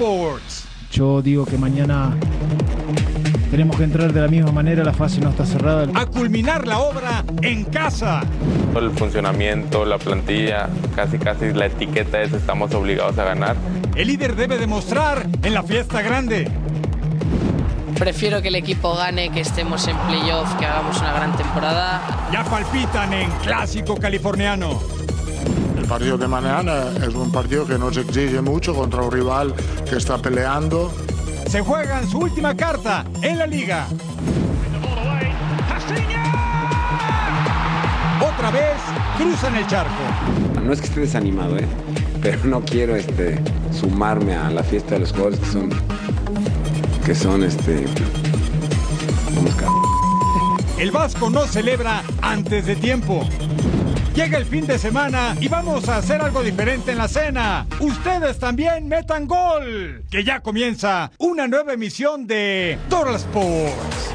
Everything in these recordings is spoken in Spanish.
Sports. Yo digo que mañana tenemos que entrar de la misma manera, la fase no está cerrada. A culminar la obra en casa. El funcionamiento, la plantilla, casi casi la etiqueta es estamos obligados a ganar. El líder debe demostrar en la fiesta grande. Prefiero que el equipo gane, que estemos en playoff, que hagamos una gran temporada. Ya palpitan en clásico californiano. El partido de mañana es un partido que nos exige mucho contra un rival que está peleando. Se juegan su última carta en la liga. Otra vez cruzan el charco. No es que esté desanimado, ¿eh? pero no quiero este, sumarme a la fiesta de los jugadores que son, que son este, vamos, El Vasco no celebra antes de tiempo. Llega el fin de semana y vamos a hacer algo diferente en la cena. Ustedes también metan gol. Que ya comienza una nueva emisión de Total Sports.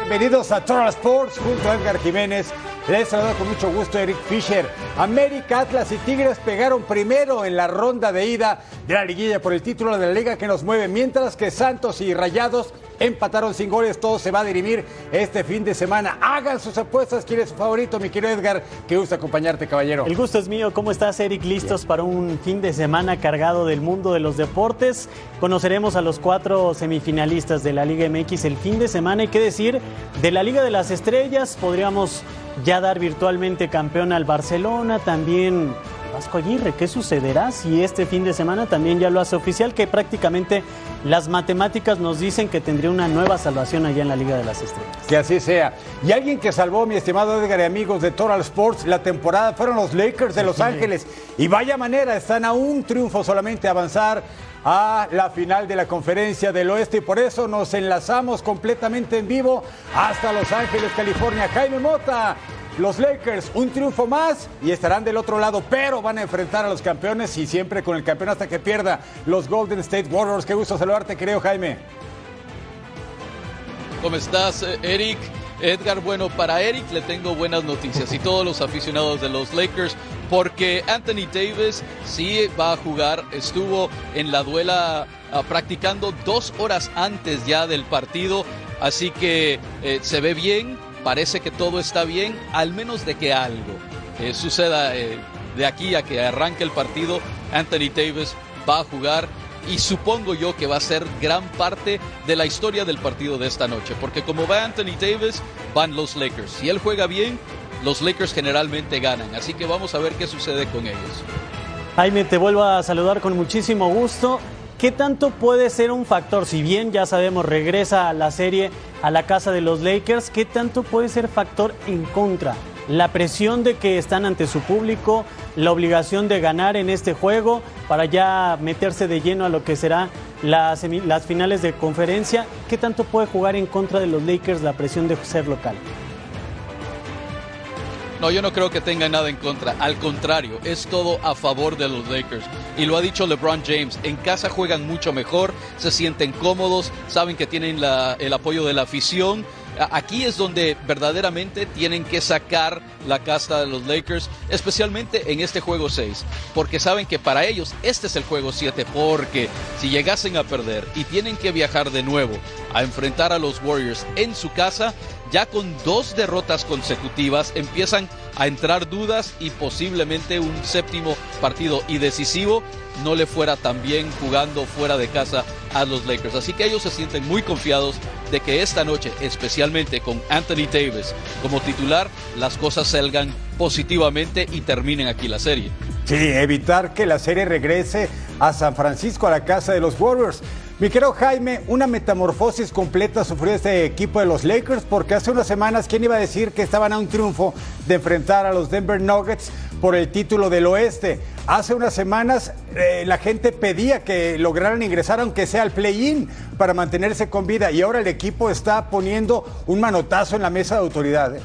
Bienvenidos a Total Sports junto a Edgar Jiménez. Les saludo con mucho gusto Eric Fisher. América, Atlas y Tigres pegaron primero en la ronda de ida de la liguilla por el título de la liga que nos mueve, mientras que Santos y Rayados empataron sin goles. Todo se va a dirimir este fin de semana. Hagan sus apuestas. ¿Quién es su favorito, mi querido Edgar? Que gusta acompañarte, caballero. El gusto es mío. ¿Cómo estás, Eric? ¿Listos para un fin de semana cargado del mundo de los deportes? Conoceremos a los cuatro semifinalistas de la Liga MX el fin de semana. Hay que decir, de la Liga de las Estrellas podríamos ya dar virtualmente campeón al Barcelona, también Vasco Aguirre. ¿Qué sucederá si este fin de semana también ya lo hace oficial? Que prácticamente las matemáticas nos dicen que tendría una nueva salvación allá en la Liga de las Estrellas. Que así sea. Y alguien que salvó, mi estimado Edgar y amigos de Total Sports, la temporada fueron los Lakers de Los Ángeles. Y vaya manera, están a un triunfo solamente avanzar a la final de la conferencia del oeste y por eso nos enlazamos completamente en vivo hasta Los Ángeles, California. Jaime Mota, los Lakers, un triunfo más y estarán del otro lado, pero van a enfrentar a los campeones y siempre con el campeón hasta que pierda los Golden State Warriors. Qué gusto saludarte, querido Jaime. ¿Cómo estás, Eric? Edgar, bueno, para Eric le tengo buenas noticias y todos los aficionados de los Lakers, porque Anthony Davis sí va a jugar, estuvo en la duela uh, practicando dos horas antes ya del partido, así que eh, se ve bien, parece que todo está bien, al menos de que algo eh, suceda eh, de aquí a que arranque el partido, Anthony Davis va a jugar y supongo yo que va a ser gran parte de la historia del partido de esta noche, porque como va Anthony Davis, van los Lakers. Si él juega bien, los Lakers generalmente ganan, así que vamos a ver qué sucede con ellos. Jaime, te vuelvo a saludar con muchísimo gusto. ¿Qué tanto puede ser un factor? Si bien ya sabemos, regresa a la serie a la casa de los Lakers, ¿qué tanto puede ser factor en contra? La presión de que están ante su público, la obligación de ganar en este juego para ya meterse de lleno a lo que será las, las finales de conferencia. ¿Qué tanto puede jugar en contra de los Lakers la presión de ser local? No, yo no creo que tenga nada en contra. Al contrario, es todo a favor de los Lakers. Y lo ha dicho LeBron James. En casa juegan mucho mejor, se sienten cómodos, saben que tienen la, el apoyo de la afición. Aquí es donde verdaderamente tienen que sacar la casta de los Lakers, especialmente en este juego 6, porque saben que para ellos este es el juego 7, porque si llegasen a perder y tienen que viajar de nuevo a enfrentar a los Warriors en su casa, ya con dos derrotas consecutivas empiezan a entrar dudas y posiblemente un séptimo partido y decisivo no le fuera tan bien jugando fuera de casa a los Lakers. Así que ellos se sienten muy confiados de que esta noche, especialmente con Anthony Davis como titular, las cosas salgan positivamente y terminen aquí la serie. Sí, evitar que la serie regrese a San Francisco, a la casa de los Warriors. Mi querido Jaime, una metamorfosis completa sufrió este equipo de los Lakers porque hace unas semanas, ¿quién iba a decir que estaban a un triunfo de enfrentar a los Denver Nuggets por el título del oeste? Hace unas semanas eh, la gente pedía que lograran ingresar aunque sea al play-in para mantenerse con vida y ahora el equipo está poniendo un manotazo en la mesa de autoridad. ¿eh?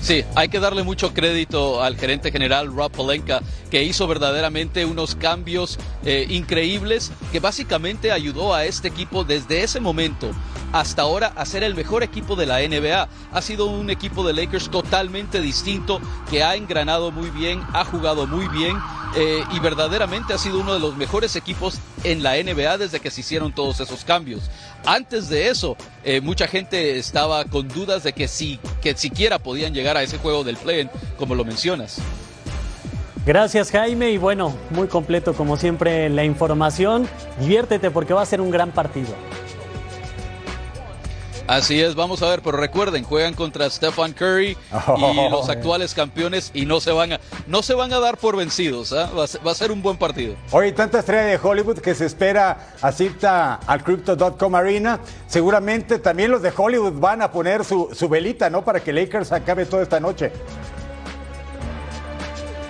Sí, hay que darle mucho crédito al gerente general Rob Polenka, que hizo verdaderamente unos cambios eh, increíbles, que básicamente ayudó a este equipo desde ese momento hasta ahora a ser el mejor equipo de la NBA. Ha sido un equipo de Lakers totalmente distinto, que ha engranado muy bien, ha jugado muy bien eh, y verdaderamente ha sido uno de los mejores equipos en la NBA desde que se hicieron todos esos cambios. Antes de eso, eh, mucha gente estaba con dudas de que, si, que siquiera podían llegar a ese juego del play como lo mencionas. Gracias Jaime y bueno, muy completo como siempre la información. Diviértete porque va a ser un gran partido. Así es, vamos a ver, pero recuerden, juegan contra Stephen Curry y Oh, los eh. actuales campeones y no se van a, no se van a dar por vencidos, ¿ah? va, a ser, va a ser un buen partido. Hoy tanta estrella de Hollywood que se espera asista al Crypto.com Arena. Seguramente también los de Hollywood van a poner su, su velita, ¿no? Para que Lakers acabe toda esta noche.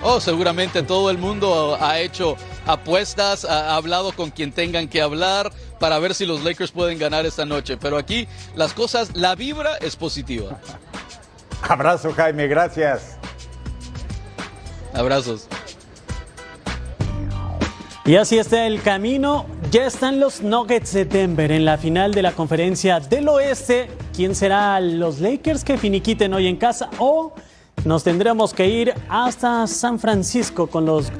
Oh, seguramente todo el mundo ha hecho apuestas, ha hablado con quien tengan que hablar para ver si los Lakers pueden ganar esta noche. Pero aquí las cosas, la vibra es positiva. Abrazo, Jaime, gracias. Abrazos. Y así está el camino. Ya están los Nuggets de Denver en la final de la conferencia del oeste. ¿Quién será los Lakers que finiquiten hoy en casa? O nos tendremos que ir hasta San Francisco con los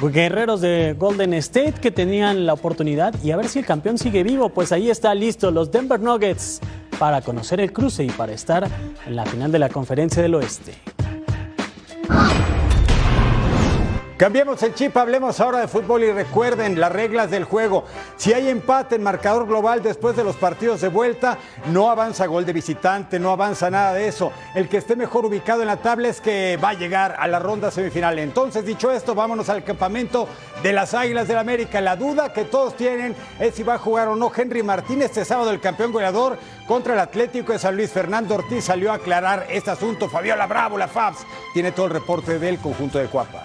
guerreros de Golden State que tenían la oportunidad y a ver si el campeón sigue vivo. Pues ahí está listo los Denver Nuggets para conocer el cruce y para estar en la final de la conferencia del oeste. Cambiemos el chip, hablemos ahora de fútbol y recuerden las reglas del juego. Si hay empate en marcador global después de los partidos de vuelta, no avanza gol de visitante, no avanza nada de eso. El que esté mejor ubicado en la tabla es que va a llegar a la ronda semifinal. Entonces, dicho esto, vámonos al campamento de las Águilas del América. La duda que todos tienen es si va a jugar o no Henry Martínez este sábado, el campeón goleador contra el Atlético de San Luis. Fernando Ortiz salió a aclarar este asunto. Fabiola Bravo, la FABS, tiene todo el reporte del conjunto de Cuapa.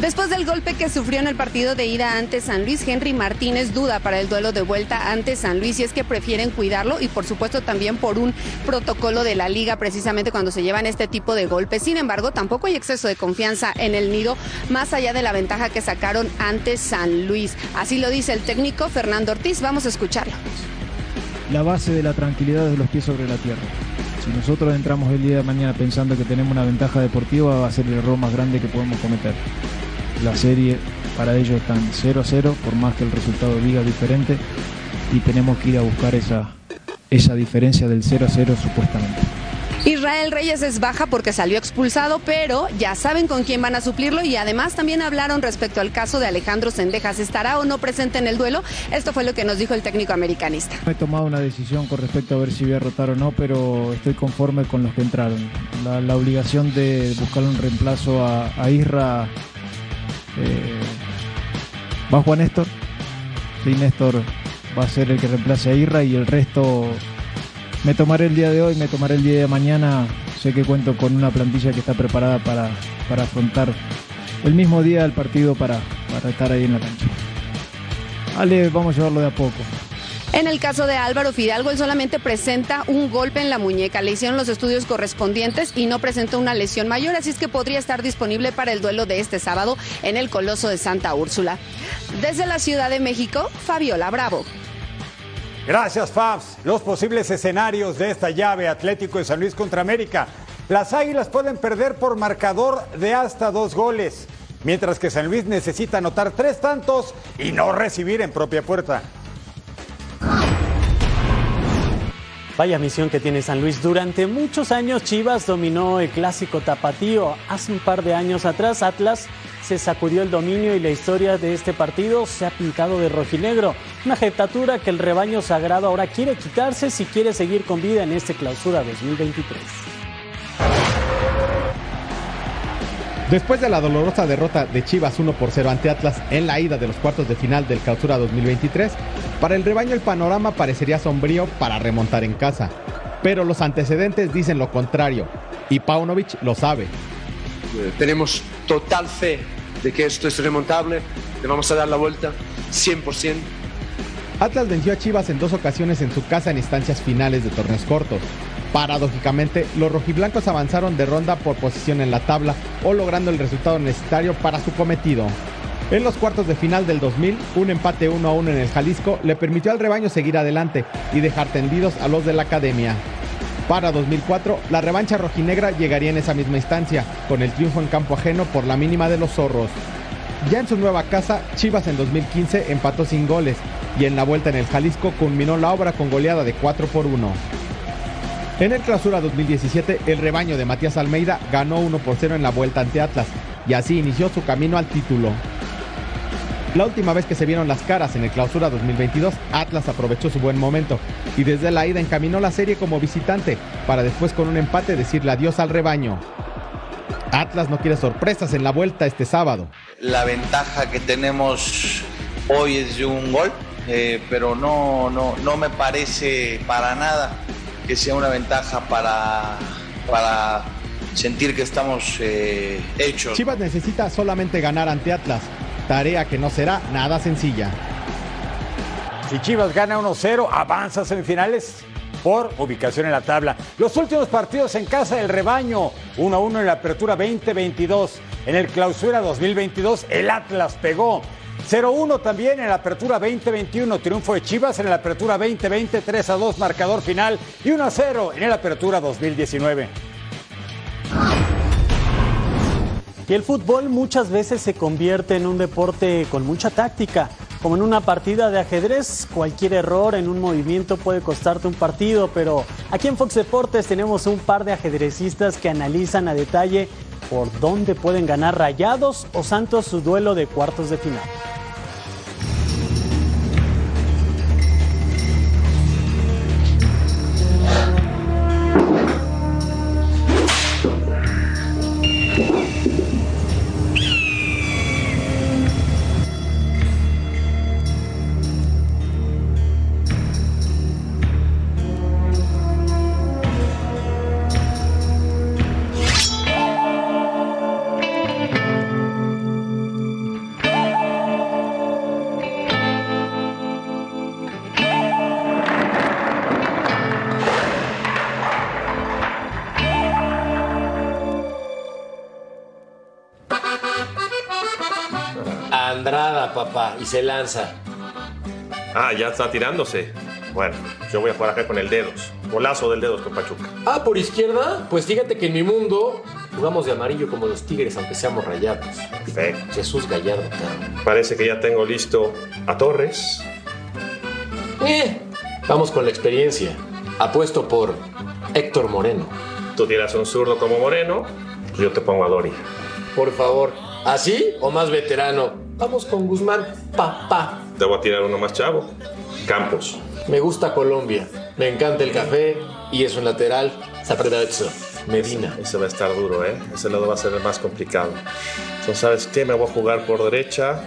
Después del golpe que sufrió en el partido de ida ante San Luis, Henry Martínez duda para el duelo de vuelta ante San Luis y es que prefieren cuidarlo y por supuesto también por un protocolo de la liga precisamente cuando se llevan este tipo de golpes. Sin embargo, tampoco hay exceso de confianza en el nido más allá de la ventaja que sacaron ante San Luis. Así lo dice el técnico Fernando Ortiz. Vamos a escucharlo. La base de la tranquilidad es los pies sobre la tierra. Si nosotros entramos el día de mañana pensando que tenemos una ventaja deportiva, va a ser el error más grande que podemos cometer. La serie para ellos está en 0 a 0, por más que el resultado diga diferente, y tenemos que ir a buscar esa, esa diferencia del 0 a 0 supuestamente. Israel Reyes es baja porque salió expulsado, pero ya saben con quién van a suplirlo y además también hablaron respecto al caso de Alejandro Sendejas. ¿Estará o no presente en el duelo? Esto fue lo que nos dijo el técnico americanista. He tomado una decisión con respecto a ver si voy a rotar o no, pero estoy conforme con los que entraron. La, la obligación de buscar un reemplazo a, a Isra eh, va Juan Néstor. Sí, Néstor va a ser el que reemplace a Isra y el resto me tomaré el día de hoy, me tomaré el día de mañana. Sé que cuento con una plantilla que está preparada para, para afrontar el mismo día del partido para, para estar ahí en la cancha. Ale, vamos a llevarlo de a poco. En el caso de Álvaro Fidalgo, él solamente presenta un golpe en la muñeca. Le hicieron los estudios correspondientes y no presenta una lesión mayor, así es que podría estar disponible para el duelo de este sábado en el Coloso de Santa Úrsula. Desde la Ciudad de México, Fabiola Bravo. Gracias, Fabs. Los posibles escenarios de esta llave Atlético de San Luis contra América. Las Águilas pueden perder por marcador de hasta dos goles, mientras que San Luis necesita anotar tres tantos y no recibir en propia puerta. Vaya misión que tiene San Luis. Durante muchos años Chivas dominó el clásico tapatío. Hace un par de años atrás Atlas se sacudió el dominio y la historia de este partido se ha pintado de rojinegro. Una jetatura que el rebaño sagrado ahora quiere quitarse si quiere seguir con vida en este clausura 2023. Después de la dolorosa derrota de Chivas 1 por 0 ante Atlas en la ida de los cuartos de final del Clausura 2023, para el rebaño el panorama parecería sombrío para remontar en casa. Pero los antecedentes dicen lo contrario, y Paunovic lo sabe. Eh, Tenemos total fe de que esto es remontable, le vamos a dar la vuelta 100%. Atlas venció a Chivas en dos ocasiones en su casa en instancias finales de torneos cortos. Paradójicamente, los rojiblancos avanzaron de ronda por posición en la tabla o logrando el resultado necesario para su cometido. En los cuartos de final del 2000, un empate 1 a 1 en el Jalisco le permitió al rebaño seguir adelante y dejar tendidos a los de la academia. Para 2004, la revancha rojinegra llegaría en esa misma instancia, con el triunfo en campo ajeno por la mínima de los zorros. Ya en su nueva casa, Chivas en 2015 empató sin goles y en la vuelta en el Jalisco culminó la obra con goleada de 4 por 1. En el clausura 2017, el rebaño de Matías Almeida ganó 1 por 0 en la vuelta ante Atlas y así inició su camino al título. La última vez que se vieron las caras en el clausura 2022, Atlas aprovechó su buen momento y desde la ida encaminó la serie como visitante para después con un empate decirle adiós al rebaño. Atlas no quiere sorpresas en la vuelta este sábado. La ventaja que tenemos hoy es de un gol, eh, pero no, no, no me parece para nada que sea una ventaja para, para sentir que estamos eh, hechos. Chivas necesita solamente ganar ante Atlas, tarea que no será nada sencilla. Si Chivas gana 1-0, avanza a semifinales por ubicación en la tabla. Los últimos partidos en casa del rebaño, 1-1 en la apertura 2022. En el clausura 2022, el Atlas pegó 0-1 también en la apertura 2021, triunfo de Chivas en la apertura 2020, 3-2 marcador final y 1-0 en la apertura 2019. Y el fútbol muchas veces se convierte en un deporte con mucha táctica. Como en una partida de ajedrez, cualquier error en un movimiento puede costarte un partido, pero aquí en Fox Deportes tenemos un par de ajedrecistas que analizan a detalle por dónde pueden ganar Rayados o Santos su duelo de cuartos de final. Lanza. Ah, ya está tirándose. Bueno, yo voy a jugar acá con el dedos. Golazo del dedos con Pachuca. Ah, por izquierda, pues fíjate que en mi mundo jugamos de amarillo como los tigres, aunque seamos rayados. Perfecto. Jesús Gallardo, claro. Parece que ya tengo listo a Torres. Eh, vamos con la experiencia. Apuesto por Héctor Moreno. Tú tiras un zurdo como Moreno, yo te pongo a Dori. Por favor, ¿así o más veterano? Vamos con Guzmán, papá. Te voy a tirar uno más chavo. Campos. Me gusta Colombia, me encanta el café y es un lateral. Zapredazzo. Medina. Ese va a estar duro, ¿eh? Ese lado va a ser el más complicado. Entonces, ¿sabes qué? Me voy a jugar por derecha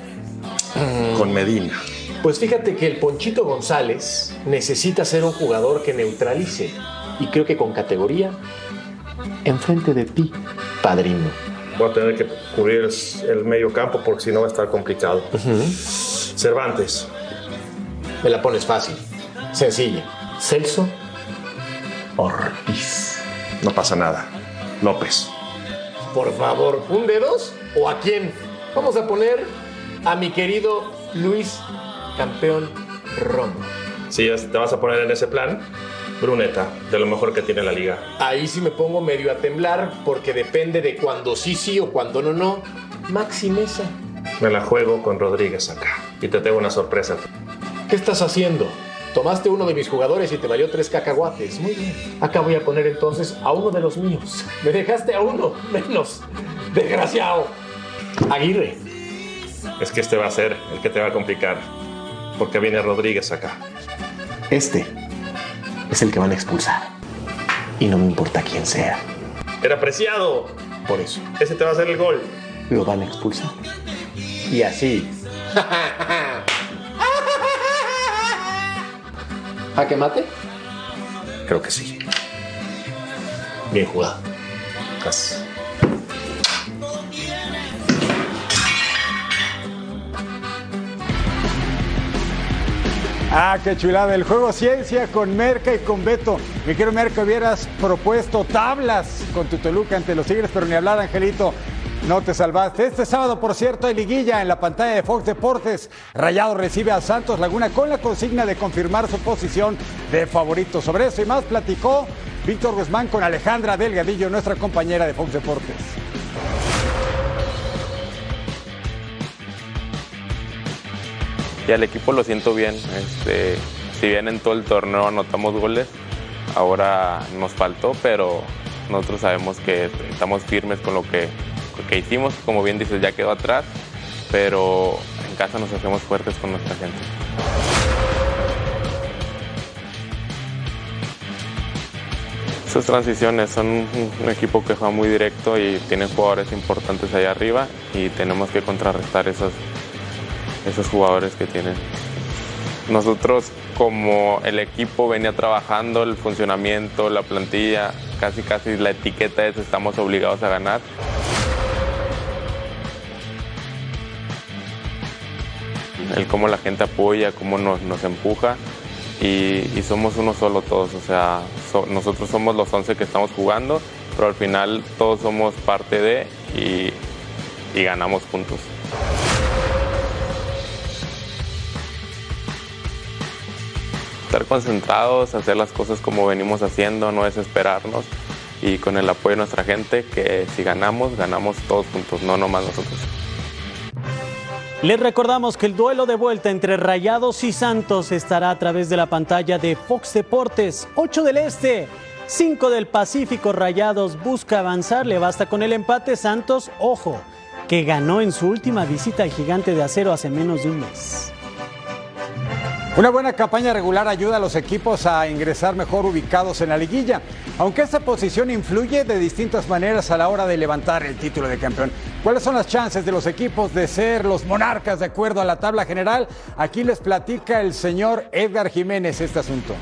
con Medina. Pues fíjate que el Ponchito González necesita ser un jugador que neutralice. Y creo que con categoría, enfrente de ti, padrino. Voy a tener que cubrir el medio campo porque si no va a estar complicado. Cervantes. Me la pones fácil, sencilla. Celso Ortiz. No pasa nada. López. Por favor, ¿un dedos o a quién? Vamos a poner a mi querido Luis Campeón Romo. Si te vas a poner en ese plan, Bruneta, de lo mejor que tiene la liga. Ahí sí me pongo medio a temblar porque depende de cuando sí sí o cuando no no. Maxi Mesa. Me la juego con Rodríguez acá. Y te tengo una sorpresa. ¿Qué estás haciendo? Tomaste uno de mis jugadores y te valió tres cacahuates. Muy bien. Acá voy a poner entonces a uno de los míos. Me dejaste a uno menos. Desgraciado. Aguirre. Es que este va a ser el que te va a complicar. Porque viene Rodríguez acá. Este es el que van a expulsar. Y no me importa quién sea. Era preciado. Por eso. Ese te va a hacer el gol. Lo van a expulsar. Y así. ¿A que mate? Creo que sí. Bien jugado. Gracias. Ah, qué chulada. El juego ciencia con Merca y con Beto. Me quiero, Merca, hubieras propuesto tablas con tu Toluca ante los Tigres, pero ni hablar, Angelito. No te salvaste. Este sábado, por cierto, hay liguilla en la pantalla de Fox Deportes. Rayado recibe a Santos Laguna con la consigna de confirmar su posición de favorito. Sobre eso y más platicó Víctor Guzmán con Alejandra Delgadillo, nuestra compañera de Fox Deportes. Y al equipo lo siento bien. Este, si bien en todo el torneo anotamos goles, ahora nos faltó, pero nosotros sabemos que estamos firmes con lo que, que hicimos. Como bien dices, ya quedó atrás, pero en casa nos hacemos fuertes con nuestra gente. Esas transiciones son un, equipo que juega muy directo y tiene jugadores importantes allá arriba y tenemos que contrarrestar esos, esos jugadores que tienen. Nosotros como el equipo venía trabajando, el funcionamiento, la plantilla, casi casi la etiqueta es estamos obligados a ganar. El cómo la gente apoya, cómo nos, nos empuja y, somos uno solo todos, o sea, so, nosotros somos los 11 que estamos jugando, pero al final todos somos parte de y, y ganamos juntos. Estar concentrados, hacer las cosas como venimos haciendo, no desesperarnos y con el apoyo de nuestra gente que si ganamos, ganamos todos juntos, no nomás nosotros. Les recordamos que el duelo de vuelta entre Rayados y Santos estará a través de la pantalla de Fox Deportes, 8 del Este, 5 del Pacífico. Rayados busca avanzar, le basta con el empate. Santos, ojo, que ganó en su última visita al gigante de acero hace menos de un mes. Una buena campaña regular ayuda a los equipos a ingresar mejor ubicados en la liguilla, aunque esta posición influye de distintas maneras a la hora de levantar el título de campeón. ¿Cuáles son las chances de los equipos de ser los monarcas de acuerdo a la tabla general? Aquí les platica el señor Edgar Jiménez este asunto.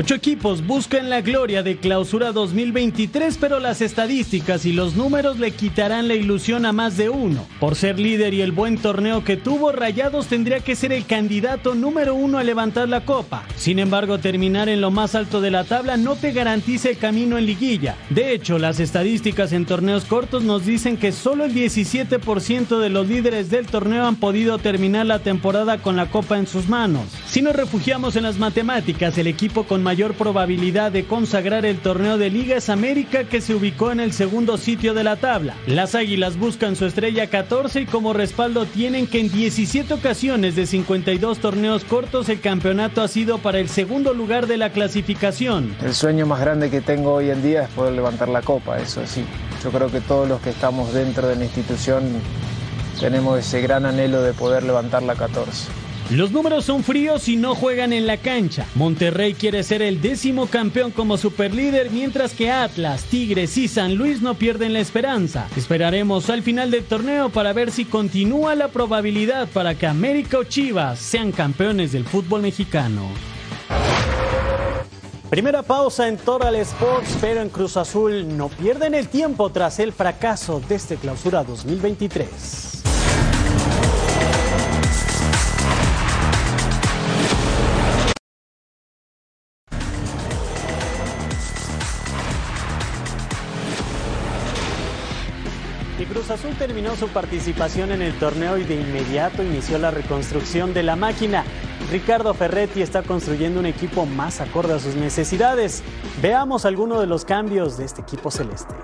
Ocho equipos buscan la gloria de clausura 2023, pero las estadísticas y los números le quitarán la ilusión a más de uno. Por ser líder y el buen torneo que tuvo, Rayados tendría que ser el candidato número uno a levantar la copa. Sin embargo, terminar en lo más alto de la tabla no te garantiza el camino en liguilla. De hecho, las estadísticas en torneos cortos nos dicen que solo el 17% de los líderes del torneo han podido terminar la temporada con la copa en sus manos. Si nos refugiamos en las matemáticas, el equipo con mayor probabilidad de consagrar el torneo de Liga es América que se ubicó en el segundo sitio de la tabla. Las Águilas buscan su estrella 14 y como respaldo tienen que en 17 ocasiones de 52 torneos cortos el campeonato ha sido para el segundo lugar de la clasificación. El sueño más grande que tengo hoy en día es poder levantar la copa, eso sí. Yo creo que todos los que estamos dentro de la institución tenemos ese gran anhelo de poder levantar la 14. Los números son fríos y no juegan en la cancha. Monterrey quiere ser el décimo campeón como superlíder, mientras que Atlas, Tigres y San Luis no pierden la esperanza. Esperaremos al final del torneo para ver si continúa la probabilidad para que América o Chivas sean campeones del fútbol mexicano. Primera pausa en Total Sports, pero en Cruz Azul no pierden el tiempo tras el fracaso de este clausura 2023. Cruz Azul terminó su participación en el torneo y de inmediato inició la reconstrucción de la máquina. Ricardo Ferretti está construyendo un equipo más acorde a sus necesidades. Veamos algunos de los cambios de este equipo celeste.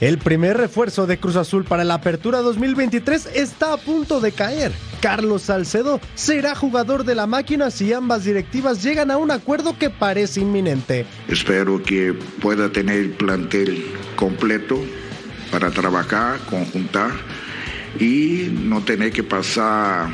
El primer refuerzo de Cruz Azul para la apertura 2023 está a punto de caer. Carlos Salcedo será jugador de la máquina si ambas directivas llegan a un acuerdo que parece inminente. Espero que pueda tener el plantel completo para trabajar, conjuntar y no tener que pasar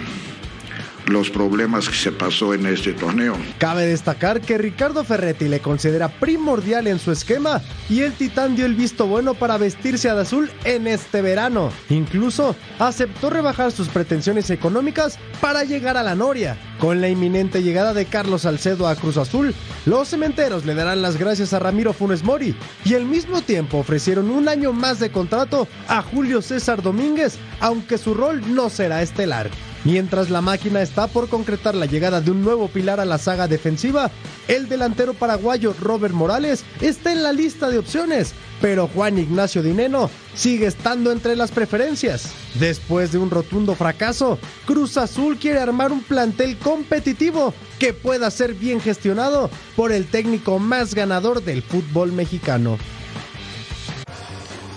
los problemas que se pasó en este torneo. Cabe destacar que Ricardo Ferretti le considera primordial en su esquema y el Titán dio el visto bueno para vestirse de azul en este verano. Incluso aceptó rebajar sus pretensiones económicas para llegar a la Noria. Con la inminente llegada de Carlos Salcedo a Cruz Azul, los cementeros le darán las gracias a Ramiro Funes Mori y al mismo tiempo ofrecieron un año más de contrato a Julio César Domínguez, aunque su rol no será estelar. Mientras la máquina está por concretar la llegada de un nuevo pilar a la saga defensiva, el delantero paraguayo Robert Morales está en la lista de opciones, pero Juan Ignacio Dineno sigue estando entre las preferencias. Después de un rotundo fracaso, Cruz Azul quiere armar un plantel competitivo que pueda ser bien gestionado por el técnico más ganador del fútbol mexicano.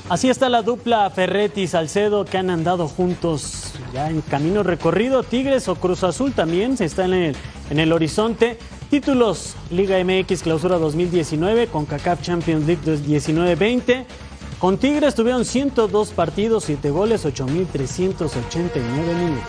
Así está la dupla Ferretti Salcedo que han andado juntos ya en camino recorrido. Tigres o Cruz Azul también se está en el, en el horizonte. Títulos Liga MX Clausura 2019 con CACAF Champions League 19-20. Con Tigres tuvieron 102 partidos, 7 goles, 8.389 minutos.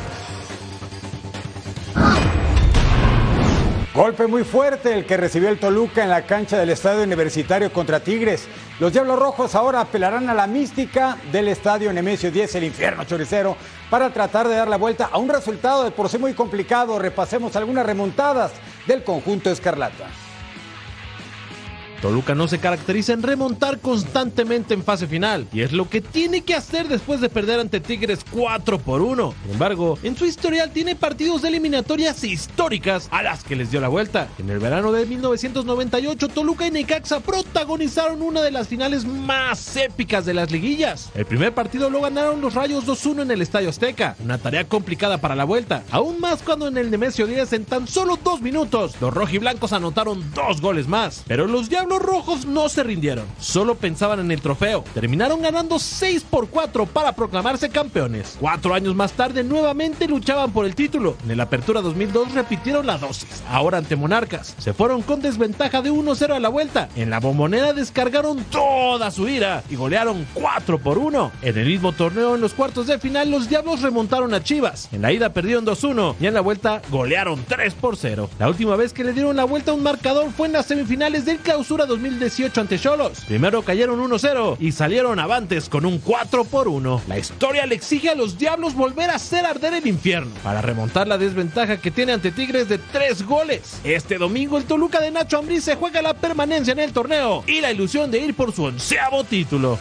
Golpe muy fuerte el que recibió el Toluca en la cancha del Estadio Universitario contra Tigres. Los Diablos Rojos ahora apelarán a la mística del Estadio Nemesio 10, el infierno choricero, para tratar de dar la vuelta a un resultado de por sí muy complicado. Repasemos algunas remontadas del conjunto escarlata. Toluca no se caracteriza en remontar constantemente en fase final, y es lo que tiene que hacer después de perder ante Tigres 4 por 1. Sin embargo, en su historial tiene partidos de eliminatorias históricas a las que les dio la vuelta. En el verano de 1998, Toluca y Necaxa protagonizaron una de las finales más épicas de las liguillas. El primer partido lo ganaron los Rayos 2-1 en el Estadio Azteca, una tarea complicada para la vuelta, aún más cuando en el Nemesio 10 en tan solo dos minutos los rojiblancos anotaron dos goles más, pero los Diablos Rojos no se rindieron, solo pensaban en el trofeo. Terminaron ganando 6 por 4 para proclamarse campeones. Cuatro años más tarde nuevamente luchaban por el título. En el Apertura 2002 repitieron la dosis, ahora ante Monarcas. Se fueron con desventaja de 1-0 a la vuelta. En la bombonera descargaron toda su ira y golearon 4 por 1. En el mismo torneo, en los cuartos de final, los Diablos remontaron a Chivas. En la ida perdieron 2-1 y en la vuelta golearon 3 por 0. La última vez que le dieron la vuelta a un marcador fue en las semifinales del Clausura 2018 ante Cholos. Primero cayeron 1-0 y salieron avantes con un 4 por 1. La historia le exige a los Diablos volver a hacer arder el infierno para remontar la desventaja que tiene ante Tigres de 3 goles. Este domingo el Toluca de Nacho Ambriz se juega la permanencia en el torneo y la ilusión de ir por su onceavo título.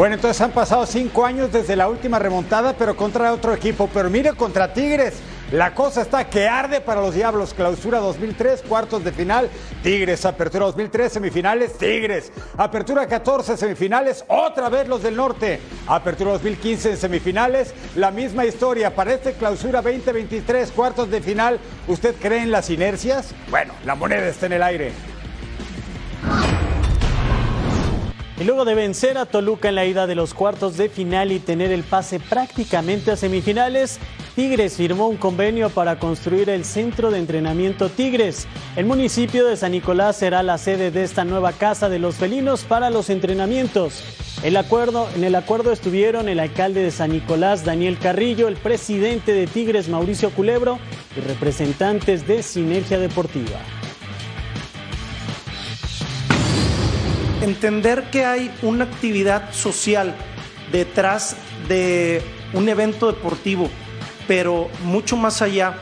Bueno, entonces han pasado cinco años desde la última remontada, pero contra otro equipo. Pero mire, contra Tigres, la cosa está que arde para los Diablos. Clausura 2003, cuartos de final. Tigres, apertura 2003, semifinales. Tigres, apertura 14, semifinales. Otra vez los del norte. Apertura 2015 en semifinales. La misma historia. Para este clausura 2023, cuartos de final. ¿Usted cree en las inercias? Bueno, la moneda está en el aire. Y luego de vencer a Toluca en la ida de los cuartos de final y tener el pase prácticamente a semifinales, Tigres firmó un convenio para construir el centro de entrenamiento Tigres. El municipio de San Nicolás será la sede de esta nueva casa de los felinos para los entrenamientos. El acuerdo, en el acuerdo estuvieron el alcalde de San Nicolás, Daniel Carrillo, el presidente de Tigres, Mauricio Culebro, y representantes de Sinergia Deportiva. Entender que hay una actividad social detrás de un evento deportivo, pero mucho más allá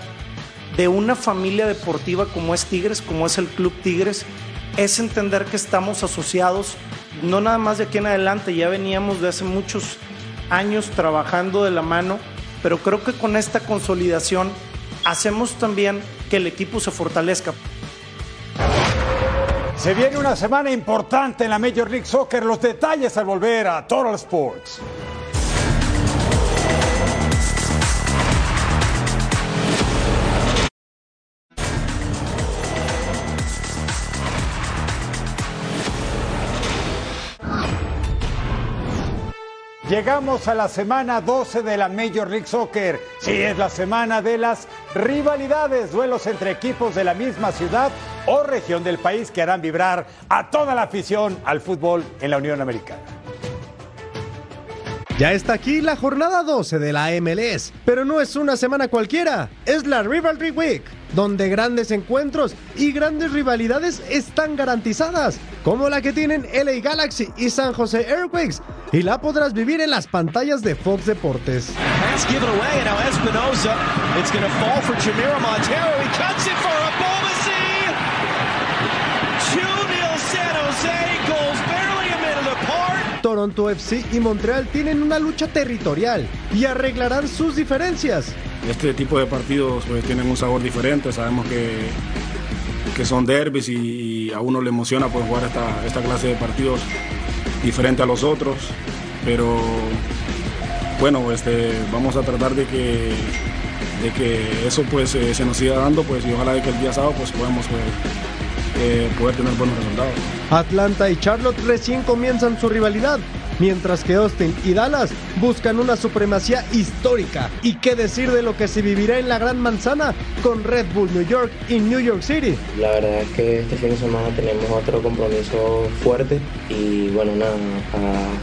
de una familia deportiva como es Tigres, como es el Club Tigres, es entender que estamos asociados, no nada más de aquí en adelante, ya veníamos de hace muchos años trabajando de la mano, pero creo que con esta consolidación hacemos también que el equipo se fortalezca. Se viene una semana importante en la Major League Soccer. Los detalles al volver a Total Sports. Llegamos a la semana 12 de la Major League Soccer. Sí, es la semana de las rivalidades, duelos entre equipos de la misma ciudad o región del país que harán vibrar a toda la afición al fútbol en la Unión Americana. Ya está aquí la jornada 12 de la MLS, pero no es una semana cualquiera, es la Rivalry Week, donde grandes encuentros y grandes rivalidades están garantizadas, como la que tienen LA Galaxy y San José Earthquakes, y la podrás vivir en las pantallas de Fox Deportes. Pass given away, and now Espinoza. It's going to fall for Jamiro Montero. He cuts it for a Bulbacy. 2 0 San Jose. Goals barely a minute apart. Toronto FC y Montreal tienen una lucha territorial y arreglarán sus diferencias. Este tipo de partidos pues, tienen un sabor diferente, sabemos que, que son derbis y, a uno le emociona pues, jugar esta, esta clase de partidos diferente a los otros, pero bueno, este, vamos a tratar de que, de que eso pues eh, se nos siga dando pues, y ojalá que el día sábado pues, podamos pues, eh, poder tener buenos resultados. Atlanta y Charlotte recién comienzan su rivalidad, mientras que Austin y Dallas buscan una supremacía histórica. ¿Y qué decir de lo que se vivirá en la Gran Manzana con Red Bull New York y New York City? La verdad es que este fin de semana tenemos otro compromiso fuerte y bueno, nada,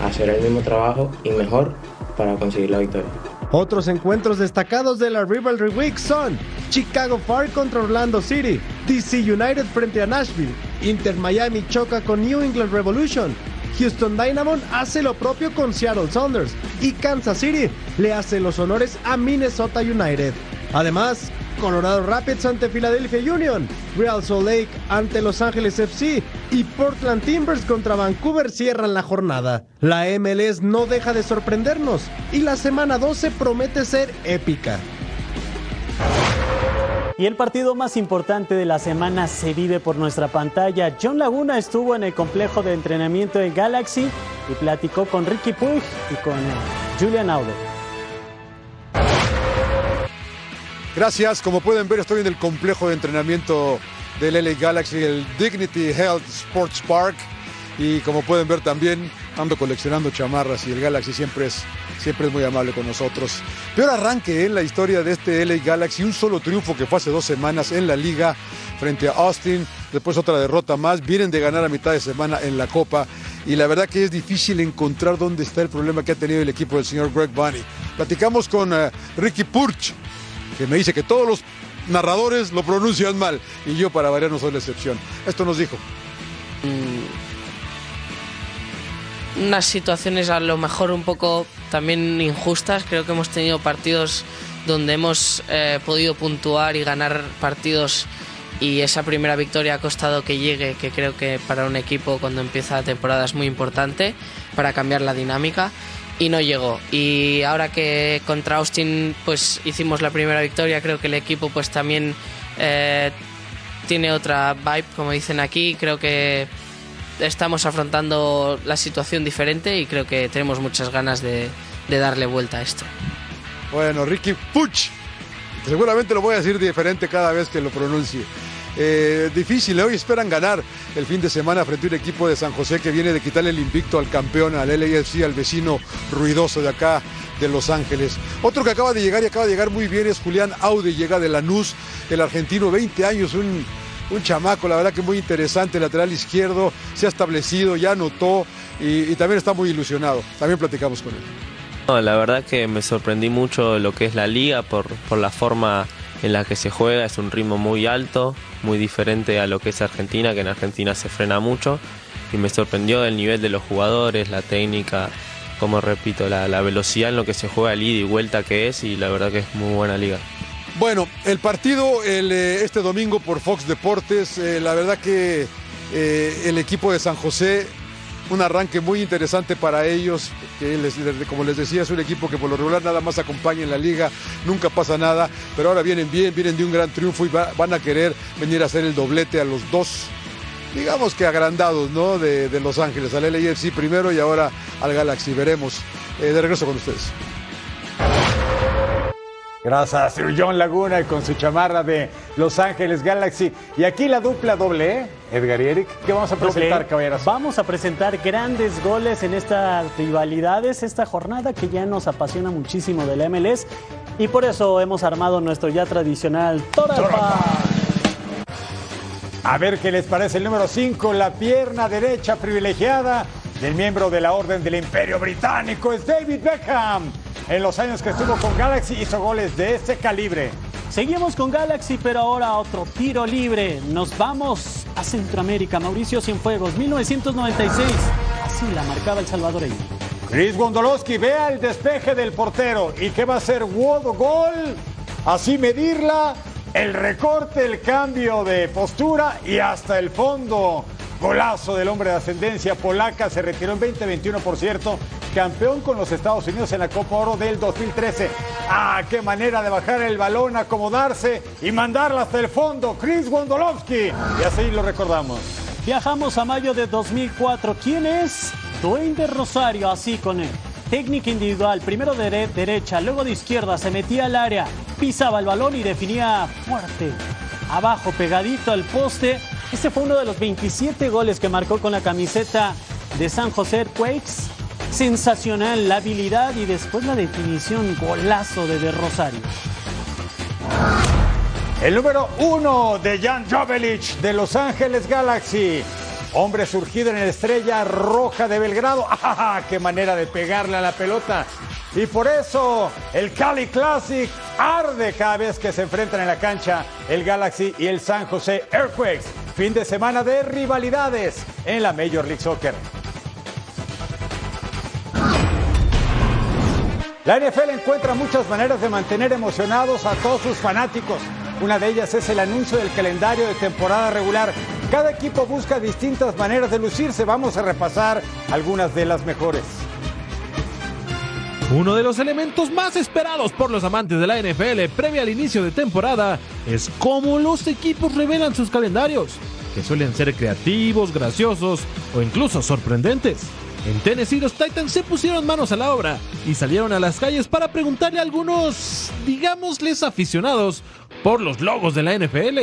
a hacer el mismo trabajo y mejor para conseguir la victoria. Otros encuentros destacados de la Rivalry Week son Chicago Fire contra Orlando City, DC United frente a Nashville, Inter Miami choca con New England Revolution, Houston Dynamo hace lo propio con Seattle Saunders y Kansas City le hace los honores a Minnesota United. Además, Colorado Rapids ante Philadelphia Union, Real Salt Lake ante Los Ángeles FC y Portland Timbers contra Vancouver cierran la jornada. La MLS no deja de sorprendernos y la semana 12 promete ser épica. Y el partido más importante de la semana se vive por nuestra pantalla. John Laguna estuvo en el complejo de entrenamiento de Galaxy y platicó con Ricky Puig y con Julian Aude. Gracias, como pueden ver estoy en el complejo de entrenamiento del LA Galaxy, el Dignity Health Sports Park. Y como pueden ver también ando coleccionando chamarras y el Galaxy siempre es, siempre es muy amable con nosotros. Peor arranque en la historia de este LA Galaxy, un solo triunfo que fue hace dos semanas en la liga frente a Austin, después otra derrota más, vienen de ganar a mitad de semana en la Copa y la verdad que es difícil encontrar dónde está el problema que ha tenido el equipo del señor Greg Bunny. Platicamos con eh, Ricky Purch, que me dice que todos los narradores lo pronuncian mal y yo para variar no soy la excepción. Esto nos dijo. Unas situaciones a lo mejor un poco también injustas. Creo que hemos tenido partidos donde hemos eh, podido puntuar y ganar partidos y esa primera victoria ha costado que llegue, que creo que para un equipo cuando empieza la temporada es muy importante para cambiar la dinámica y no llegó. Y ahora que contra Austin pues hicimos la primera victoria, creo que el equipo pues también eh, tiene otra vibe, como dicen aquí. Creo que estamos afrontando la situación diferente y creo que tenemos muchas ganas de, darle vuelta a esto. Bueno, Ricky Puch, seguramente lo voy a decir diferente cada vez que lo pronuncie. Eh, difícil, hoy esperan ganar el fin de semana frente a un equipo de San José que viene de quitarle el invicto al campeón, al LAFC, al vecino ruidoso de acá de Los Ángeles. Otro que acaba de llegar y acaba de llegar muy bien es Julián Aude, llega de Lanús, el argentino, 20 años, un, un chamaco, la verdad que muy interesante, lateral izquierdo, se ha establecido, ya anotó y, y también está muy ilusionado. También platicamos con él. La verdad que me sorprendí mucho lo que es la liga por, por la forma en la que se juega, es un ritmo muy alto, muy diferente a lo que es Argentina, que en Argentina se frena mucho, y me sorprendió el nivel de los jugadores, la técnica, como repito, la, la velocidad en lo que se juega el ida y vuelta que es, y la verdad que es muy buena liga. Bueno, el partido eh, este domingo por Fox Deportes, eh, la verdad que eh, el equipo de San José, un arranque muy interesante para ellos, que como les decía, es un equipo que por lo regular nada más acompaña en la liga, nunca pasa nada, pero ahora vienen bien, vienen de un gran triunfo y va- van a querer venir a hacer el doblete a los dos, digamos que agrandados, ¿no? De, Los Ángeles, al LAFC primero y ahora al Galaxy, veremos. De regreso con ustedes. Gracias, Sir John Laguna y con su chamarra de Los Ángeles Galaxy. Y aquí la dupla doble, ¿eh? Edgar y Eric. ¿Qué vamos a presentar, Doble. caballeros? Vamos a presentar grandes goles en estas rivalidades, esta jornada que ya nos apasiona muchísimo del MLS. Y por eso hemos armado nuestro ya tradicional Five. A ver qué les parece el número 5, la pierna derecha privilegiada del miembro de la Orden del Imperio Británico, es David Beckham. En los años que estuvo con Galaxy hizo goles de ese calibre. Seguimos con Galaxy, pero ahora otro tiro libre. Nos vamos a Centroamérica. Mauricio Cienfuegos, 1996. Así la marcaba el salvadoreño. Chris Gondolowski, vea el despeje del portero. ¿Y qué va a hacer Wodo Gol? Así medirla, el recorte, el cambio de postura y hasta el fondo. Golazo del hombre de ascendencia polaca, se retiró en 2021, por cierto, campeón con los Estados Unidos en la Copa Oro del 2013. ¡Ah, qué manera de bajar el balón, acomodarse y mandarla hasta el fondo! Chris Wondolowski. Y así lo recordamos. Viajamos a mayo de 2004. ¿Quién es? Dwayne de Rosario, así con él. Técnica individual, primero de derecha, luego de izquierda, se metía al área, pisaba el balón y definía fuerte. Abajo, pegadito al poste. Este fue uno de los 27 goles que marcó con la camiseta de San José Quakes. Sensacional la habilidad y después la definición golazo de De Rosario. El número uno de Jan Jovelic de Los Ángeles Galaxy. Hombre surgido en la estrella roja de Belgrado. ¡Ah, qué manera de pegarle a la pelota! Y por eso el Cali Classic arde cada vez que se enfrentan en la cancha el Galaxy y el San José Earthquakes. Fin de semana de rivalidades en la Major League Soccer. La NFL encuentra muchas maneras de mantener emocionados a todos sus fanáticos. Una de ellas es el anuncio del calendario de temporada regular. Cada equipo busca distintas maneras de lucirse. Vamos a repasar algunas de las mejores. Uno de los elementos más esperados por los amantes de la NFL previa al inicio de temporada es cómo los equipos revelan sus calendarios, que suelen ser creativos, graciosos o incluso sorprendentes. En Tennessee los Titans se pusieron manos a la obra y salieron a las calles para preguntarle a algunos, digámosles aficionados, por los logos de la NFL.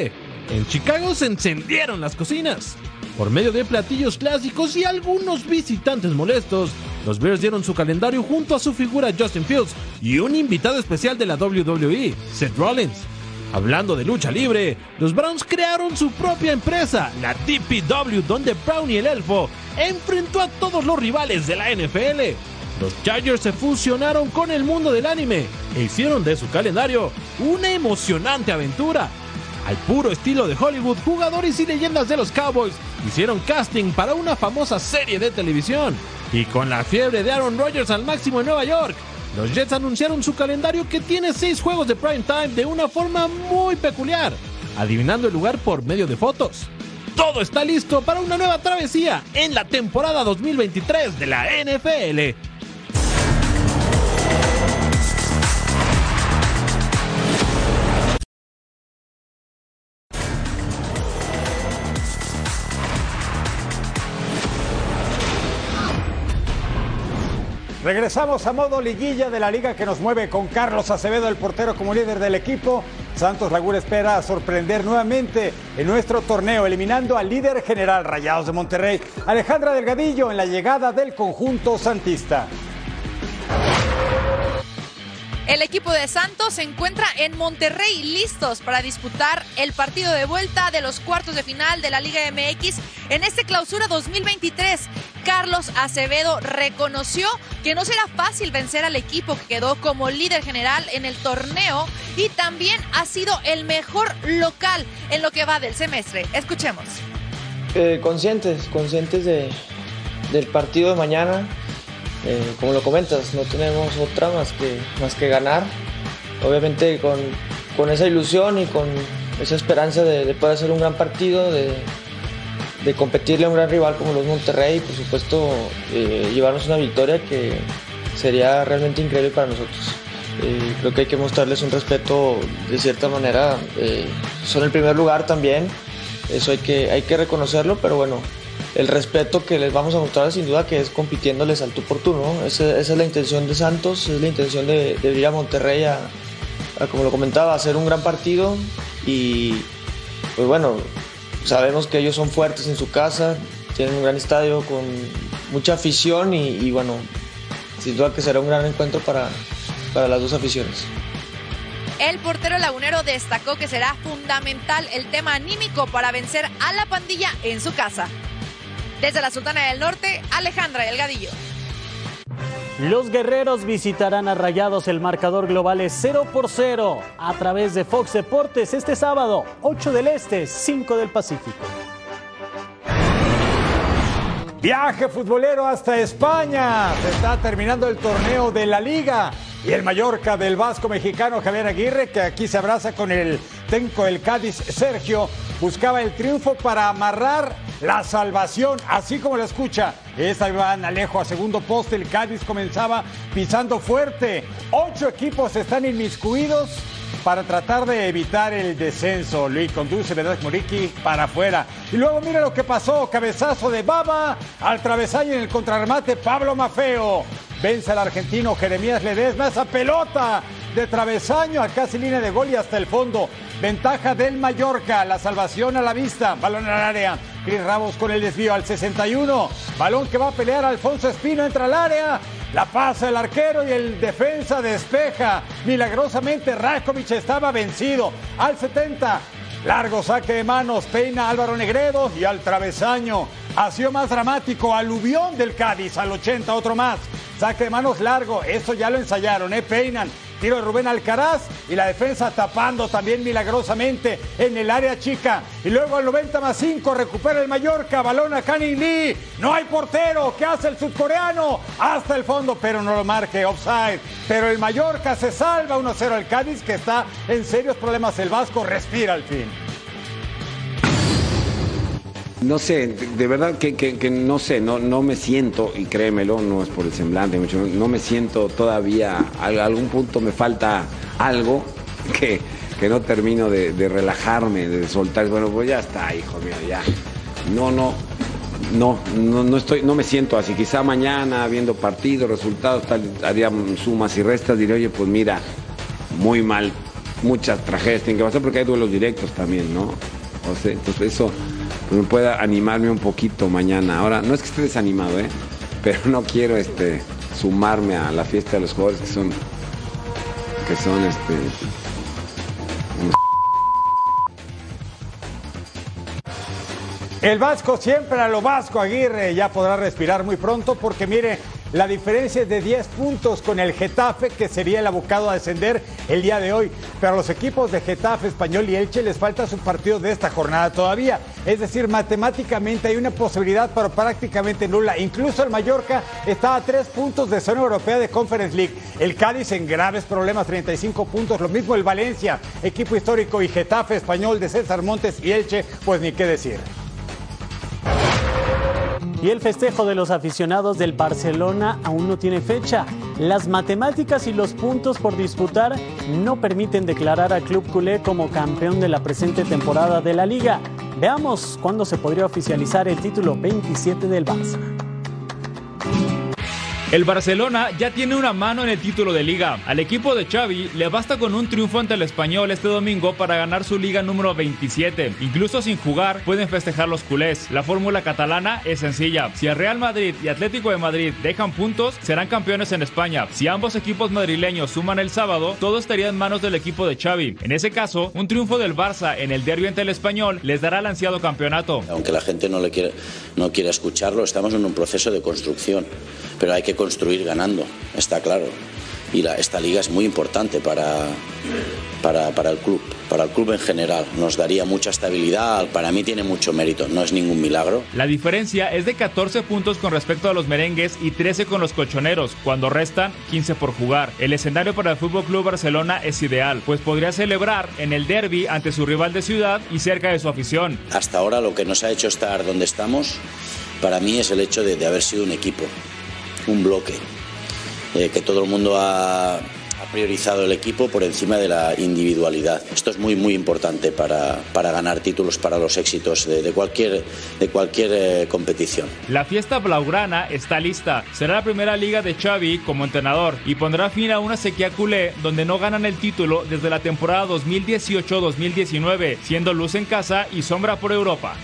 En Chicago se encendieron las cocinas. Por medio de platillos clásicos y algunos visitantes molestos, los Bears dieron su calendario junto a su figura Justin Fields y un invitado especial de la WWE, Seth Rollins. Hablando de lucha libre, los Browns crearon su propia empresa, la TPW, donde Brownie el Elfo enfrentó a todos los rivales de la NFL. Los Chargers se fusionaron con el mundo del anime e hicieron de su calendario una emocionante aventura. Al puro estilo de Hollywood, jugadores y leyendas de los Cowboys hicieron casting para una famosa serie de televisión. Y con la fiebre de Aaron Rodgers al máximo en Nueva York, los Jets anunciaron su calendario que tiene seis juegos de prime time de una forma muy peculiar, adivinando el lugar por medio de fotos. Todo está listo para una nueva travesía en la temporada 2023 de la NFL. Regresamos a modo liguilla de la liga que nos mueve con Carlos Acevedo, el portero como líder del equipo. Santos Laguna espera sorprender nuevamente en nuestro torneo, eliminando al líder general Rayados de Monterrey, Alejandra Delgadillo, en la llegada del conjunto santista. El equipo de Santos se encuentra en Monterrey listos para disputar el partido de vuelta de los cuartos de final de la Liga MX en este clausura 2023. Carlos Acevedo reconoció que no será fácil vencer al equipo que quedó como líder general en el torneo y también ha sido el mejor local en lo que va del semestre. Escuchemos. Eh, conscientes, conscientes de, del partido de mañana. Eh, como lo comentas, no tenemos otra más que, más que ganar. Obviamente con, con esa ilusión y con esa esperanza de, de poder hacer un gran partido, de, de competirle a un gran rival como los Monterrey y por supuesto eh, llevarnos una victoria que sería realmente increíble para nosotros. Eh, creo que hay que mostrarles un respeto de cierta manera. Son el primer lugar también, eso hay que, hay que reconocerlo, pero bueno, el respeto que les vamos a mostrar sin duda que es compitiéndoles al tú por tú, ¿no? Esa, es la intención de Santos, es la intención de, de ir a Monterrey a, a, como lo comentaba, a hacer un gran partido y pues bueno, sabemos que ellos son fuertes en su casa, tienen un gran estadio con mucha afición y, y bueno, sin duda que será un gran encuentro para, para las dos aficiones. El portero lagunero destacó que será fundamental el tema anímico para vencer a la pandilla en su casa. Desde la Sultana del Norte, Alejandra Delgadillo. Los guerreros visitarán a Rayados. El marcador global es 0 por 0 a través de Fox Deportes este sábado, 8 del Este, 5 del Pacífico. Viaje futbolero hasta España. Se está terminando el torneo de la Liga. Y el Mallorca del Vasco mexicano Javier Aguirre, que aquí se abraza con el tenco del Cádiz Sergio, buscaba el triunfo para amarrar la salvación, así como la escucha. Esta Iván Alejo a segundo poste, el Cádiz comenzaba pisando fuerte. Ocho equipos están inmiscuidos para tratar de evitar el descenso. Luis conduce Vedas Moriki para afuera. Y luego mira lo que pasó, cabezazo de Baba al travesaño en el contrarremate Pablo Mafeo. Vence al argentino Jeremías Ledesma esa pelota de travesaño a casi línea de gol y hasta el fondo. Ventaja del Mallorca, la salvación a la vista, balón al área. Cris Ramos con el desvío al 61. Balón que va a pelear Alfonso Espino entra al área. La pasa el arquero y el defensa despeja. Milagrosamente Rakovic estaba vencido. Al 70. Largo saque de manos, peina Álvaro Negredo y al travesaño. Ha sido más dramático, aluvión del Cádiz al 80, otro más. Saque de manos largo, eso ya lo ensayaron, ¿eh? Peinan. Tiro de Rubén Alcaraz y la defensa tapando también milagrosamente en el área chica. Y luego al 90 más 5 recupera el Mallorca, balón a Lee. No hay portero, ¿qué hace el sudcoreano? Hasta el fondo, pero no lo marque, offside. Pero el Mallorca se salva 1-0 al Cádiz que está en serios problemas. El Vasco respira al fin. No sé, de verdad que, que- no sé, no, no me siento, y créemelo, no es por el semblante, no me siento todavía, a algún punto me falta algo que, que no termino de, relajarme, de soltar. Bueno, pues ya está, hijo mío, ya. No, no, no, no, no estoy, no me siento así. Quizá mañana, viendo partidos, resultados, tal, haría sumas y restas, diré, oye, pues mira, muy mal, muchas tragedias tienen que pasar porque hay duelos directos también, ¿no? O sea, entonces eso pueda animarme un poquito mañana. Ahora, no es que esté desanimado, ¿eh? Pero no quiero este, sumarme a la fiesta de los jugadores que son, que son este, El Vasco siempre a lo Vasco Aguirre ya podrá respirar muy pronto porque mire, la diferencia es de 10 puntos con el Getafe que sería el abocado a descender el día de hoy. Pero a los equipos de Getafe, Español y Elche les falta su partido de esta jornada todavía. Es decir, matemáticamente hay una posibilidad pero prácticamente nula. Incluso el Mallorca está a 3 puntos de zona europea de Conference League. El Cádiz en graves problemas, 35 puntos. Lo mismo el Valencia, equipo histórico y Getafe, Español de César Montes y Elche, pues ni qué decir. Y el festejo de los aficionados del Barcelona aún no tiene fecha. Las matemáticas y los puntos por disputar no permiten declarar al Club Culé como campeón de la presente temporada de la liga. Veamos cuándo se podría oficializar el título 27 del Barça. El Barcelona ya tiene una mano en el título de liga. Al equipo de Xavi le basta con un triunfo ante el Español este domingo para ganar su liga número 27. Incluso sin jugar pueden festejar los culés. La fórmula catalana es sencilla. Si el Real Madrid y Atlético de Madrid dejan puntos, serán campeones en España. Si ambos equipos madrileños suman el sábado, todo estaría en manos del equipo de Xavi. En ese caso, un triunfo del Barça en el derbi ante el Español les dará el ansiado campeonato. Aunque la gente no, le quiere, no quiera escucharlo, estamos en un proceso de construcción, pero hay que construir ganando, está claro. Y la- esta liga es muy importante para, para, para el club, para el club en general. Nos daría mucha estabilidad, para mí tiene mucho mérito, no es ningún milagro. La diferencia es de 14 puntos con respecto a los merengues y 13 con los colchoneros, cuando restan 15 por jugar. El escenario para el Fútbol Club Barcelona es ideal, pues podría celebrar en el derby ante su rival de ciudad y cerca de su afición. Hasta ahora lo que nos ha hecho estar donde estamos, para mí es el hecho de, de haber sido un equipo, un bloque, eh, que todo el mundo ha, priorizado el equipo por encima de la individualidad. Esto es muy muy importante para, para ganar títulos, para los éxitos de, de cualquier, de cualquier eh, competición. La fiesta blaugrana está lista. Será la primera liga de Xavi como entrenador y pondrá fin a una sequía culé donde no ganan el título desde la temporada 2018-2019, siendo luz en casa y sombra por Europa.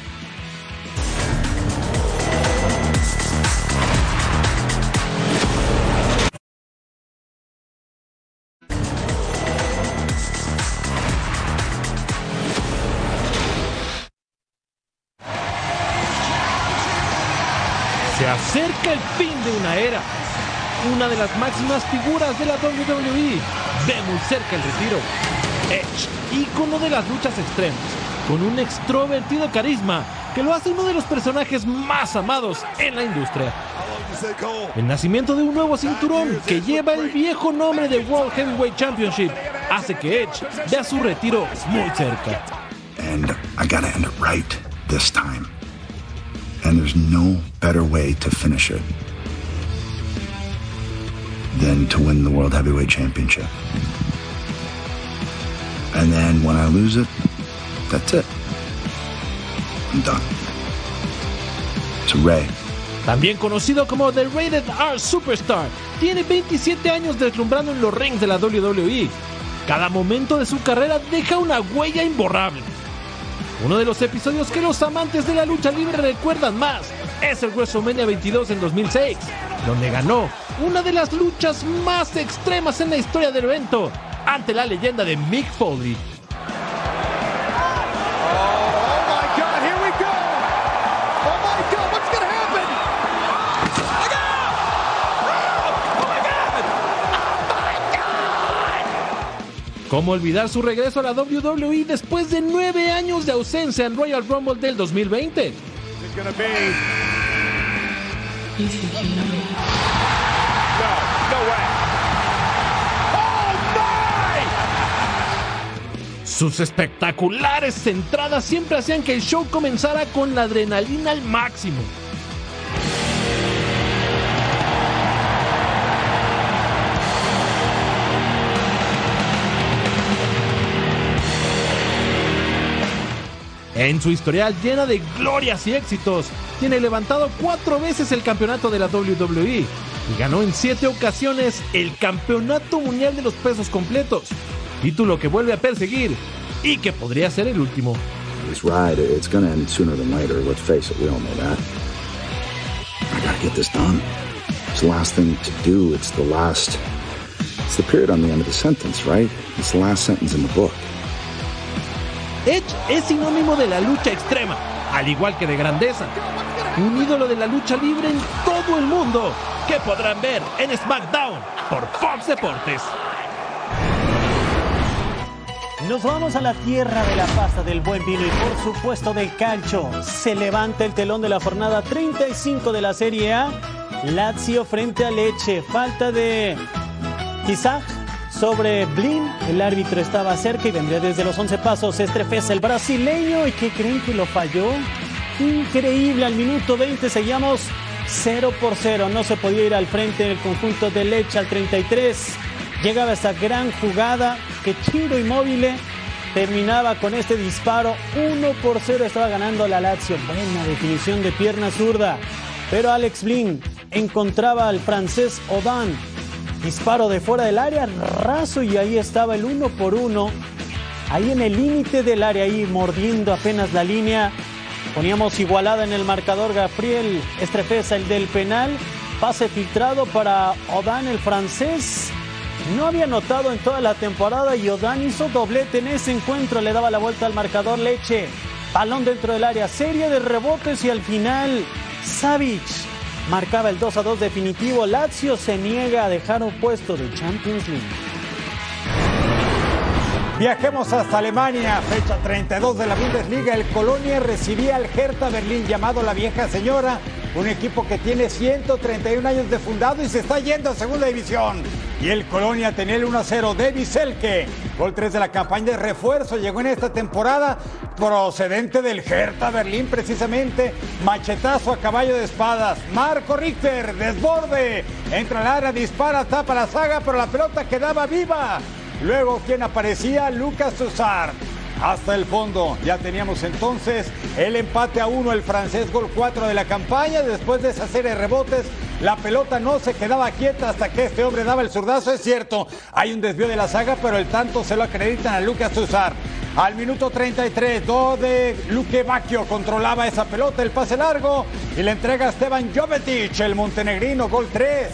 Acerca el fin de una era. Una de las máximas figuras de la WWE ve muy cerca el retiro. Edge, ícono de las luchas extremas, con un extrovertido carisma, que lo hace uno de los personajes más amados en la industria. El nacimiento de un nuevo cinturón que lleva el viejo nombre de World Heavyweight Championship hace que Edge vea su retiro muy cerca. And I gotta end it right this time. And there's no better way to finish it than to win the World Heavyweight Championship. And then when I lose it, that's it. I'm done. So Ray, También conocido como The Rated R Superstar, tiene 27 años deslumbrando en los rings de la WWE. Cada momento de su carrera deja una huella imborrable. Uno de los episodios que los amantes de la lucha libre recuerdan más es el WrestleMania 22 en 2006, donde ganó una de las luchas más extremas en la historia del evento ante la leyenda de Mick Foley. ¿Cómo olvidar su regreso a la WWE después de nueve años de ausencia en Royal Rumble del 2020? Sus espectaculares entradas siempre hacían que el show comenzara con la adrenalina al máximo. En su historial llena de glorias y éxitos, tiene levantado cuatro veces el campeonato de la WWE y ganó en siete ocasiones el Campeonato Mundial de los Pesos Completos, título que vuelve a perseguir y que podría ser el último. this ride, it's gonna end sooner than later. Let's face it, we all know that. I gotta get this done. It's the last thing to do. It's the last. It's the period on the end of the sentence, right? It's the last sentence in the book. Edge es sinónimo de la lucha extrema, al igual que de grandeza. Un ídolo de la lucha libre en todo el mundo, que podrán ver en SmackDown por Fox Deportes. Nos vamos a la tierra de la pasta del buen vino y por supuesto del calcio. Se levanta el telón de la jornada 35 de la Serie A. Lazio frente a Leche. Falta de quizá sobre Blin. El árbitro estaba cerca y vendría desde los 11 pasos. Estrefeza el brasileño. ¿Y qué creen que lo falló? Increíble. Al minuto 20 seguíamos 0 por 0. No se podía ir al frente en el conjunto de Leche al 33. Llegaba esta gran jugada que Chiro Inmóvil terminaba con este disparo. 1 por 0 estaba ganando la Lazio. Buena definición de pierna zurda. Pero Alex Blin encontraba al francés Odan. Disparo de fuera del área, raso y ahí estaba el 1 por 1. Ahí en el límite del área, ahí mordiendo apenas la línea. Poníamos igualada en el marcador Gabriel Estrefeza, el del penal. Pase filtrado para Odan, el francés. No había notado en toda la temporada y Odan hizo doblete en ese encuentro. Le daba la vuelta al marcador Leche. Balón dentro del área. Serie de rebotes y al final Savic marcaba el 2 a 2 definitivo. Lazio se niega a dejar un puesto de Champions League. Viajemos hasta Alemania, fecha 32 de la Bundesliga. El Colonia recibía al Hertha Berlín, llamado la Vieja Señora, un equipo que tiene 131 años de fundado y se está yendo a segunda división. Y el Colonia tenía el 1-0 de Selke. Gol 3 de la campaña de refuerzo llegó en esta temporada procedente del Hertha Berlín precisamente. Machetazo a caballo de espadas. Marco Richter, desborde. Entra al área, dispara, tapa la saga, pero la pelota quedaba viva. Luego, quien aparecía? Lucas Tussard. Hasta el fondo. Ya teníamos entonces el empate a uno, el francés gol 4 de la campaña. Después de esa serie de rebotes, la pelota no se quedaba quieta hasta que este hombre daba el zurdazo. Es cierto, hay un desvío de la saga, pero el tanto se lo acreditan a Lucas Tussard. Al minuto 33, do de Luque Bacchio controlaba esa pelota, el pase largo y le entrega a Esteban Jovetic, el montenegrino, gol 3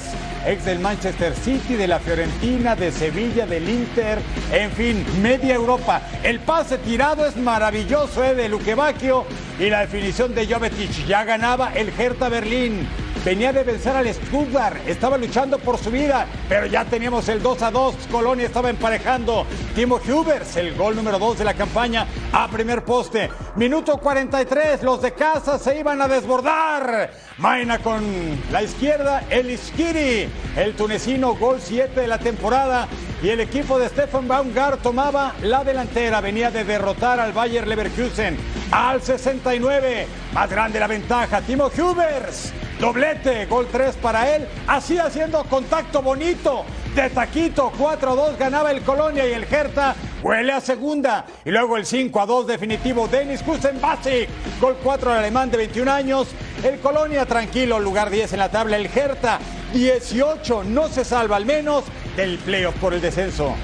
ex del Manchester City, de la Fiorentina, de Sevilla, del Inter, en fin, media Europa. El pase tirado es maravilloso ¿eh? de Luque Bacchio y la definición de Jovetic. Ya ganaba el Hertha Berlín. Venía de vencer al Stuttgart, estaba luchando por su vida, pero ya teníamos el 2 a 2. Colonia estaba emparejando. Timo Hubers, el gol número 2 de la campaña, a primer poste. Minuto 43, los de casa se iban a desbordar. Maina con la izquierda, el Iskiri, el tunecino, gol 7 de la temporada. Y el equipo de Stefan Baumgart tomaba la delantera. Venía de derrotar al Bayer Leverkusen al 69. Más grande la ventaja. Timo Hubers. Doblete, gol 3 para él. Así haciendo contacto bonito. De taquito, 4-2 ganaba el Colonia y el Hertha huele a segunda. Y luego el 5-2 definitivo, Denis Kusenbasic. Gol 4 al alemán de 21 años. El Colonia tranquilo, lugar 10 en la tabla. El Hertha 18, no se salva al menos del playoff por el descenso.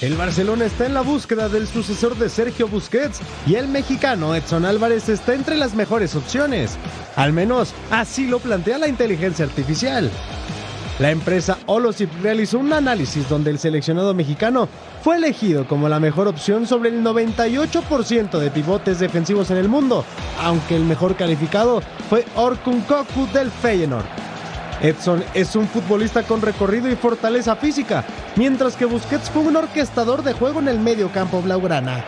El Barcelona está en la búsqueda del sucesor de Sergio Busquets y el mexicano Edson Álvarez está entre las mejores opciones. Al menos así lo plantea la inteligencia artificial. La empresa Holosip realizó un análisis donde el seleccionado mexicano fue elegido como la mejor opción sobre el 98% de pivotes defensivos en el mundo, aunque el mejor calificado fue Orkun Koku del Feyenoord. Edson es un futbolista con recorrido y fortaleza física, mientras que Busquets fue un orquestador de juego en el medio campo blaugrana.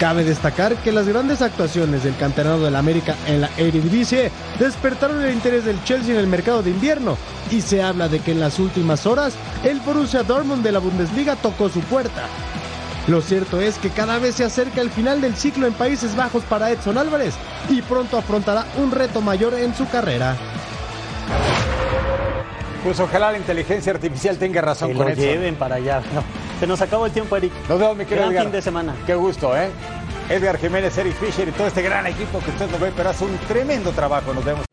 Cabe destacar que las grandes actuaciones del canterano del América en la Eredivisie despertaron el interés del Chelsea en el mercado de invierno y se habla de que en las últimas horas el Borussia Dortmund de la Bundesliga tocó su puerta. Lo cierto es que cada vez se acerca el final del ciclo en Países Bajos para Edson Álvarez y pronto afrontará un reto mayor en su carrera. Pues ojalá la inteligencia artificial tenga razón Que con eso. lleven para allá. No, se nos acabó el tiempo, Eric. Nos vemos, mi querido Gran Edgar. fin de semana. Qué gusto, ¿eh? Edgar Jiménez, Eric Fisher y todo este gran equipo que usted nos ve, pero hace un tremendo trabajo. Nos vemos.